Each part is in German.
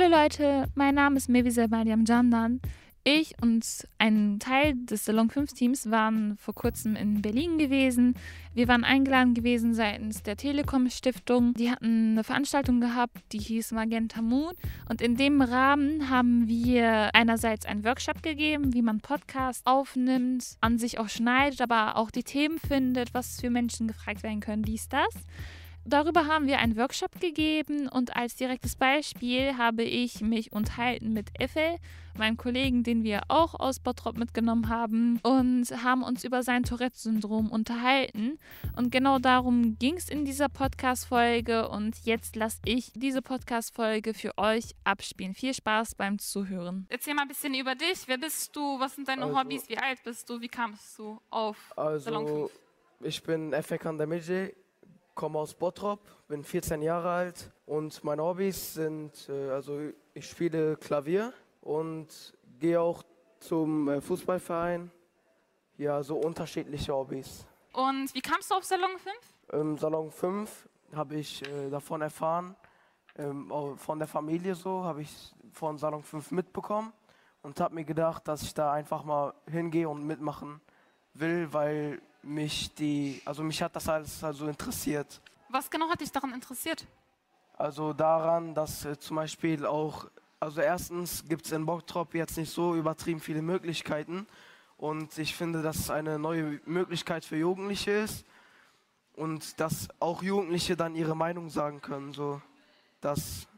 Hallo Leute, mein Name ist Mevise Mariam Jandan. Ich und ein Teil des Salon 5 Teams waren vor kurzem in Berlin gewesen. Wir waren eingeladen gewesen seitens der Telekom Stiftung. Die hatten eine Veranstaltung gehabt, die hieß Magenta Moon. Und in dem Rahmen haben wir einerseits einen Workshop gegeben, wie man Podcasts aufnimmt, an sich auch schneidet, aber auch die Themen findet, was für Menschen gefragt werden können, dies, das darüber haben wir einen Workshop gegeben und als direktes Beispiel habe ich mich unterhalten mit Effel, meinem Kollegen, den wir auch aus Bottrop mitgenommen haben und haben uns über sein Tourette-Syndrom unterhalten. Und genau darum ging es in dieser Podcast-Folge und jetzt lasse ich diese Podcast-Folge für euch abspielen. Viel Spaß beim Zuhören. Erzähl mal ein bisschen über dich. Wer bist du? Was sind deine Also- Hobbys? Wie alt bist du? Wie kamst du auf Salon 5? Also, ich bin Efe Kandemidje, komme aus Bottrop, bin 14 Jahre alt und meine Hobbys sind, äh, also ich spiele Klavier und gehe auch zum äh, Fußballverein. Ja, so unterschiedliche Hobbys. Und wie kamst du auf Salon 5? Im Salon 5 habe ich äh, davon erfahren, ähm, von der Familie so, habe ich von Salon 5 mitbekommen und habe mir gedacht, dass ich da einfach mal hingehe und mitmachen will, weil mich die, also mich hat das alles also interessiert. Was genau hat dich daran interessiert? Also daran, dass äh, zum Beispiel auch, also erstens gibt es in Bottrop jetzt nicht so übertrieben viele Möglichkeiten und ich finde, dass es eine neue Möglichkeit für Jugendliche ist und dass auch Jugendliche dann ihre Meinung sagen können. So, das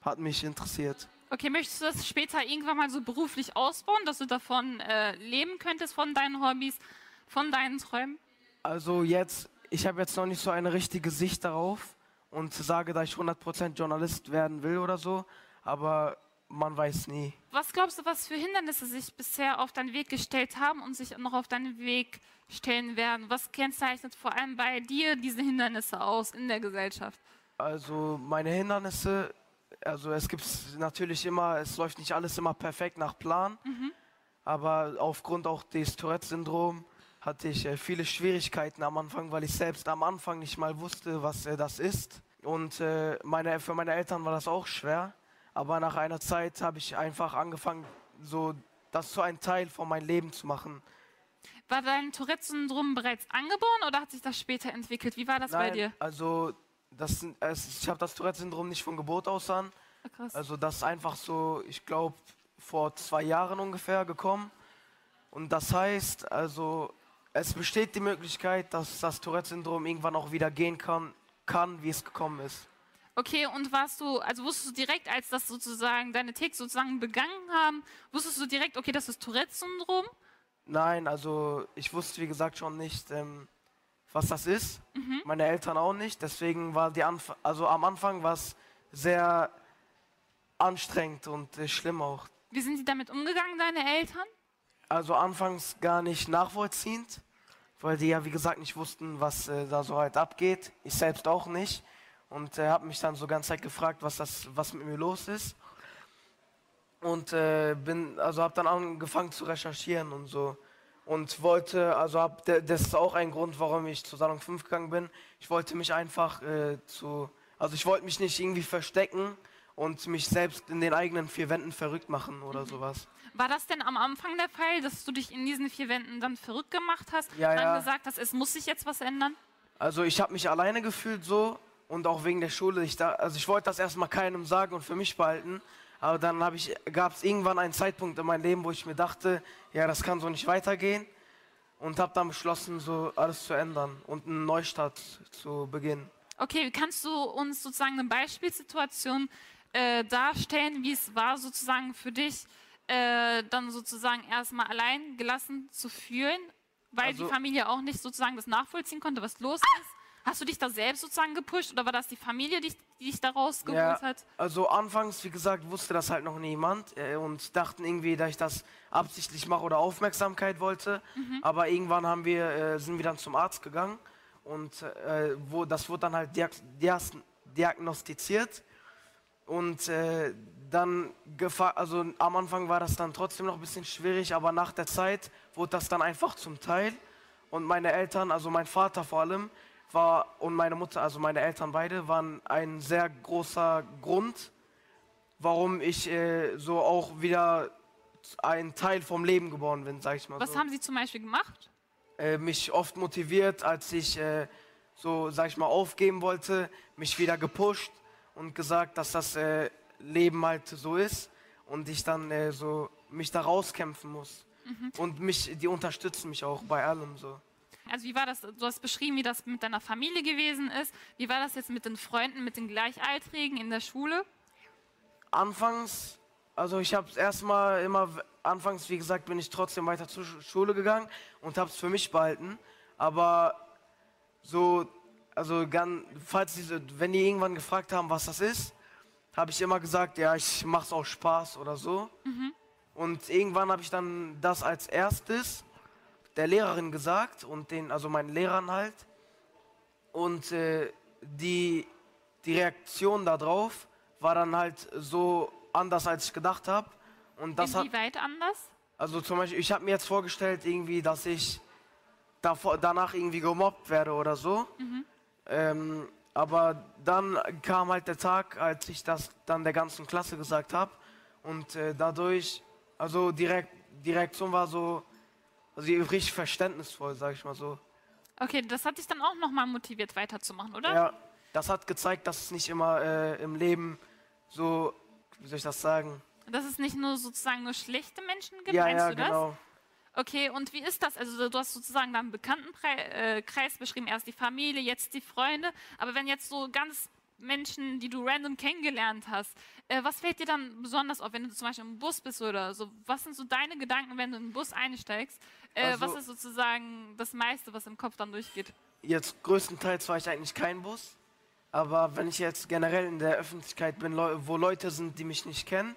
hat mich interessiert. Okay, möchtest du das später irgendwann mal so beruflich ausbauen, dass du davon äh, leben könntest, von deinen Hobbys, von deinen Träumen? Also jetzt, ich habe jetzt noch nicht so eine richtige Sicht darauf und sage, dass ich 100% Journalist werden will oder so, aber man weiß nie. Was glaubst du, was für Hindernisse sich bisher auf deinen Weg gestellt haben und sich noch auf deinen Weg stellen werden? Was kennzeichnet vor allem bei dir diese Hindernisse aus in der Gesellschaft? Also meine Hindernisse, also es gibt natürlich immer, es läuft nicht alles immer perfekt nach Plan, aber aufgrund auch des Tourette-Syndroms hatte ich äh, viele Schwierigkeiten am Anfang, weil ich selbst am Anfang nicht mal wusste, was äh, das ist. Und äh, meine, für meine Eltern war das auch schwer, aber nach einer Zeit habe ich einfach angefangen, so das zu einem Teil von meinem Leben zu machen. War dein Tourette-Syndrom bereits angeboren oder hat sich das später entwickelt? Wie war das bei dir? also das, es, ich habe das Tourette-Syndrom nicht von Geburt aus an. Krass. Also das ist einfach so, ich glaube, vor zwei Jahren ungefähr gekommen. Und das heißt, also es besteht die Möglichkeit, dass das Tourette-Syndrom irgendwann auch wieder gehen kann, kann, wie es gekommen ist. Okay, und warst du, also wusstest du direkt, als das sozusagen deine Ticks sozusagen begangen haben, wusstest du direkt, okay, das ist Tourette-Syndrom? Nein, also ich wusste, wie gesagt, schon nicht, ähm, was das ist. Meine Eltern auch nicht. Deswegen war die Anf also am Anfang war es sehr anstrengend und äh, schlimm auch. Wie sind die damit umgegangen, deine Eltern? Also anfangs gar nicht nachvollziehend, weil die ja wie gesagt nicht wussten, was äh, da so halt abgeht. Ich selbst auch nicht. Und äh, habe mich dann so ganze Zeit gefragt, was das, was mit mir los ist. Und äh, bin, also habe dann angefangen zu recherchieren und so. Und wollte, also hab, das ist auch ein Grund, warum ich zu Salon 5 gegangen bin. Ich wollte mich einfach äh, zu, also ich wollte mich nicht irgendwie verstecken und mich selbst in den eigenen vier Wänden verrückt machen oder sowas. War das denn am Anfang der Fall, dass du dich in diesen vier Wänden dann verrückt gemacht hast? Ja, dann ja. gesagt hast, es muss sich jetzt was ändern? Also ich habe mich alleine gefühlt so und auch wegen der Schule. Ich da, also ich wollte das erstmal keinem sagen und für mich behalten. Aber dann gab es irgendwann einen Zeitpunkt in meinem Leben, wo ich mir dachte, ja, das kann so nicht weitergehen. Und habe dann beschlossen, so alles zu ändern und einen Neustart zu beginnen. Okay, kannst du uns sozusagen eine Beispielsituation äh, darstellen, wie es war, sozusagen für dich, äh, dann sozusagen erstmal allein gelassen zu fühlen, weil Also- die Familie auch nicht sozusagen das nachvollziehen konnte, was los ist? Hast du dich da selbst sozusagen gepusht oder war das die Familie, die, die dich da rausgeholt Ja, hat? also anfangs, wie gesagt, wusste das halt noch niemand äh, und dachten irgendwie, dass ich das absichtlich mache oder Aufmerksamkeit wollte. Aber irgendwann haben wir, äh, sind wir dann zum Arzt gegangen und äh, wo, das wurde dann halt diag diagnostiziert. Und äh, dann, also am Anfang war das dann trotzdem noch ein bisschen schwierig, aber nach der Zeit wurde das dann einfach zum Teil. Und meine Eltern, also mein Vater vor allem, war und meine Mutter, also meine Eltern beide, waren ein sehr großer Grund, warum ich äh, so auch wieder ein Teil vom Leben geworden bin, sag ich mal Was so. haben sie zum Beispiel gemacht? Äh, mich oft motiviert, als ich äh, so, sag ich mal, aufgeben wollte, mich wieder gepusht und gesagt, dass das äh, Leben halt so ist und ich dann äh, so mich da rauskämpfen muss. Und mich, die unterstützen mich auch bei allem so. Also wie war das? Du hast beschrieben, wie das mit deiner Familie gewesen ist. Wie war das jetzt mit den Freunden, mit den Gleichaltrigen in der Schule? Anfangs, also ich habe es erstmal immer, anfangs, wie gesagt, bin ich trotzdem weiter zur Schu- Schule gegangen und habe es für mich behalten. Aber so, also ganz, falls diese, wenn die irgendwann gefragt haben, was das ist, habe ich immer gesagt, ja, ich mach's aus Spaß oder so. Und irgendwann habe ich dann das als erstes der Lehrerin gesagt und den, also meinen Lehrern halt. Und äh, die, die Reaktion darauf war dann halt so anders, als ich gedacht habe. Und das hat, Inwieweit anders? also zum Beispiel, ich habe mir jetzt vorgestellt, irgendwie, dass ich davor, danach irgendwie gemobbt werde oder so. Ähm, aber dann kam halt der Tag, als ich das dann der ganzen Klasse gesagt habe. Und äh, dadurch, also direkt, die Reaktion war so, also richtig verständnisvoll, sag ich mal so. Okay, das hat dich dann auch nochmal motiviert, weiterzumachen, oder? Ja, das hat gezeigt, dass es nicht immer äh, im Leben so, wie soll ich das sagen? Dass es nicht nur sozusagen nur schlechte Menschen gibt, ja, meinst ja, du das? genau. Okay, und wie ist das? Also du hast sozusagen deinen Bekanntenkreis äh, Kreis beschrieben, erst die Familie, jetzt die Freunde. Aber wenn jetzt so ganz Menschen, die du random kennengelernt hast, äh, was fällt dir dann besonders auf, wenn du zum Beispiel im Bus bist oder so? Was sind so deine Gedanken, wenn du in den Bus einsteigst? Äh, Also- was ist sozusagen das meiste, was im Kopf dann durchgeht? Jetzt größtenteils war ich eigentlich kein Bus. Aber wenn ich jetzt generell in der Öffentlichkeit bin, wo Leute sind, die mich nicht kennen,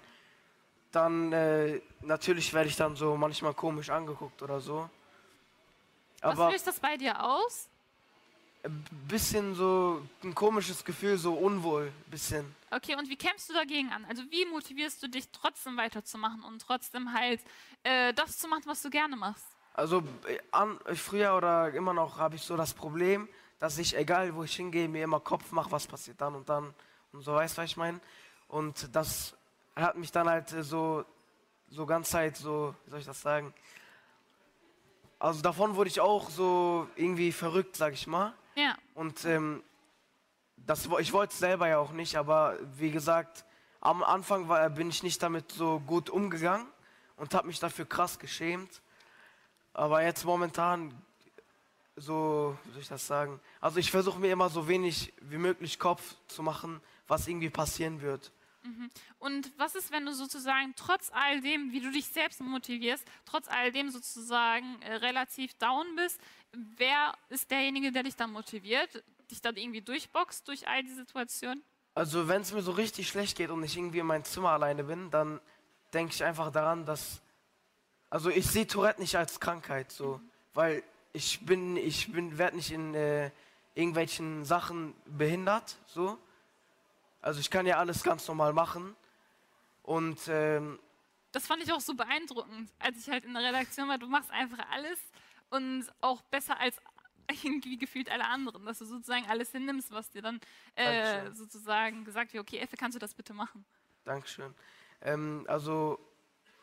dann äh, natürlich werde ich dann so manchmal komisch angeguckt oder so. Aber was löst das bei dir aus? ein bisschen so ein komisches Gefühl, so unwohl, bisschen. Okay, und wie kämpfst du dagegen an? Also wie motivierst du dich trotzdem weiterzumachen und trotzdem halt äh, das zu machen, was du gerne machst? Also äh, an, früher oder immer noch habe ich so das Problem, dass ich, egal wo ich hingehe, mir immer Kopf mache, was passiert dann und dann und so, weißt du, was ich meine? Und das hat mich dann halt äh, so, so ganz Zeit so, wie soll ich das sagen? Also davon wurde ich auch so irgendwie verrückt, sag ich mal. Ja. Und ähm, das, ich wollte es selber ja auch nicht, aber wie gesagt, am Anfang war, bin ich nicht damit so gut umgegangen und habe mich dafür krass geschämt. Aber jetzt momentan, so, wie soll ich das sagen? Also ich versuche mir immer so wenig wie möglich Kopf zu machen, was irgendwie passieren wird. Und was ist, wenn du sozusagen trotz all dem, wie du dich selbst motivierst, trotz all dem sozusagen äh, relativ down bist, wer ist derjenige, der dich dann motiviert, dich dann irgendwie durchboxt durch all die Situationen? Also wenn es mir so richtig schlecht geht und ich irgendwie in meinem Zimmer alleine bin, dann denke ich einfach daran, dass also ich sehe Tourette nicht als Krankheit so, weil ich bin ich bin werde nicht in äh, irgendwelchen Sachen behindert so. Also ich kann ja alles ganz normal machen und ähm, Das fand ich auch so beeindruckend, als ich halt in der Redaktion war. Du machst einfach alles und auch besser als irgendwie gefühlt alle anderen, dass du sozusagen alles hinnimmst, was dir dann äh, sozusagen gesagt wird, okay, Effe, kannst du das bitte machen? Dankeschön. Ähm, also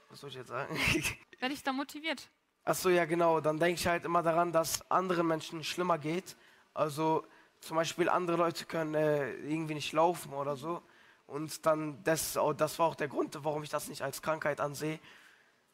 was soll ich jetzt sagen? Wer dich da motiviert? Ach so, ja genau. Dann denke ich halt immer daran, dass anderen Menschen schlimmer geht. Also zum Beispiel andere Leute können äh, irgendwie nicht laufen oder so. Und dann, das, oh, das war auch der Grund, warum ich das nicht als Krankheit ansehe.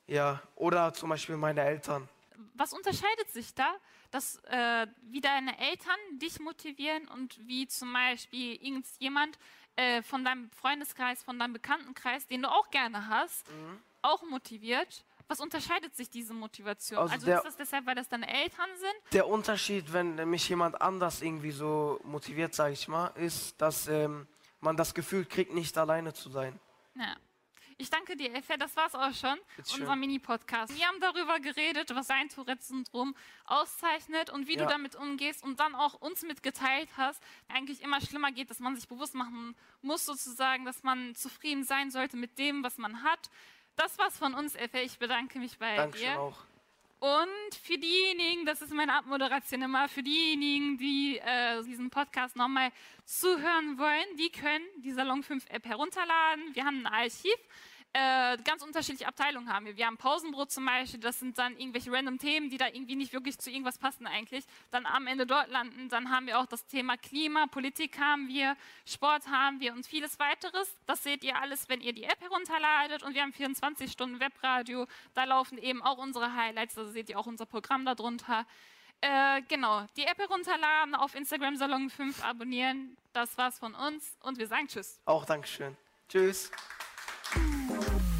Ja, oder zum Beispiel meine Eltern. Was unterscheidet sich da, dass, äh, wie deine Eltern dich motivieren und wie zum Beispiel irgendjemand äh, von deinem Freundeskreis, von deinem Bekanntenkreis, den du auch gerne hast, Mhm. auch motiviert? Was unterscheidet sich diese Motivation? Also Also, der- ist das deshalb, weil das deine Eltern sind? Der Unterschied, wenn mich jemand anders irgendwie so motiviert, sage ich mal, ist, dass ähm, man das Gefühl kriegt, nicht alleine zu sein. Ja. Ich danke dir, Effe. Das war's auch schon. Bitteschön. Unser Mini-Podcast. Wir haben darüber geredet, was dein Tourette-Syndrom auszeichnet und wie du Ja. damit umgehst und dann auch uns mitgeteilt hast, eigentlich immer schlimmer geht, dass man sich bewusst machen muss, sozusagen, dass man zufrieden sein sollte mit dem, was man hat. Das war's von uns, Effe. Ich bedanke mich bei Dankeschön dir. auch. Und für diejenigen, das ist meine Abmoderation immer, für diejenigen, die äh, diesen Podcast nochmal zuhören wollen, die können die Salon 5 App herunterladen. Wir haben ein Archiv äh, ganz unterschiedliche Abteilungen haben wir. Wir haben Pausenbrot zum Beispiel, das sind dann irgendwelche random Themen, die da irgendwie nicht wirklich zu irgendwas passen eigentlich, dann am Ende dort landen. Dann haben wir auch das Thema Klima, Politik haben wir, Sport haben wir und vieles weiteres. Das seht ihr alles, wenn ihr die App herunterladet und wir haben 24 Stunden Webradio, da laufen eben auch unsere Highlights, da seht ihr auch unser Programm darunter. Äh, genau, die App herunterladen, auf Instagram Salon 5 abonnieren. Das war's von uns und wir sagen Tschüss. Auch Dankeschön. Tschüss. Thank you.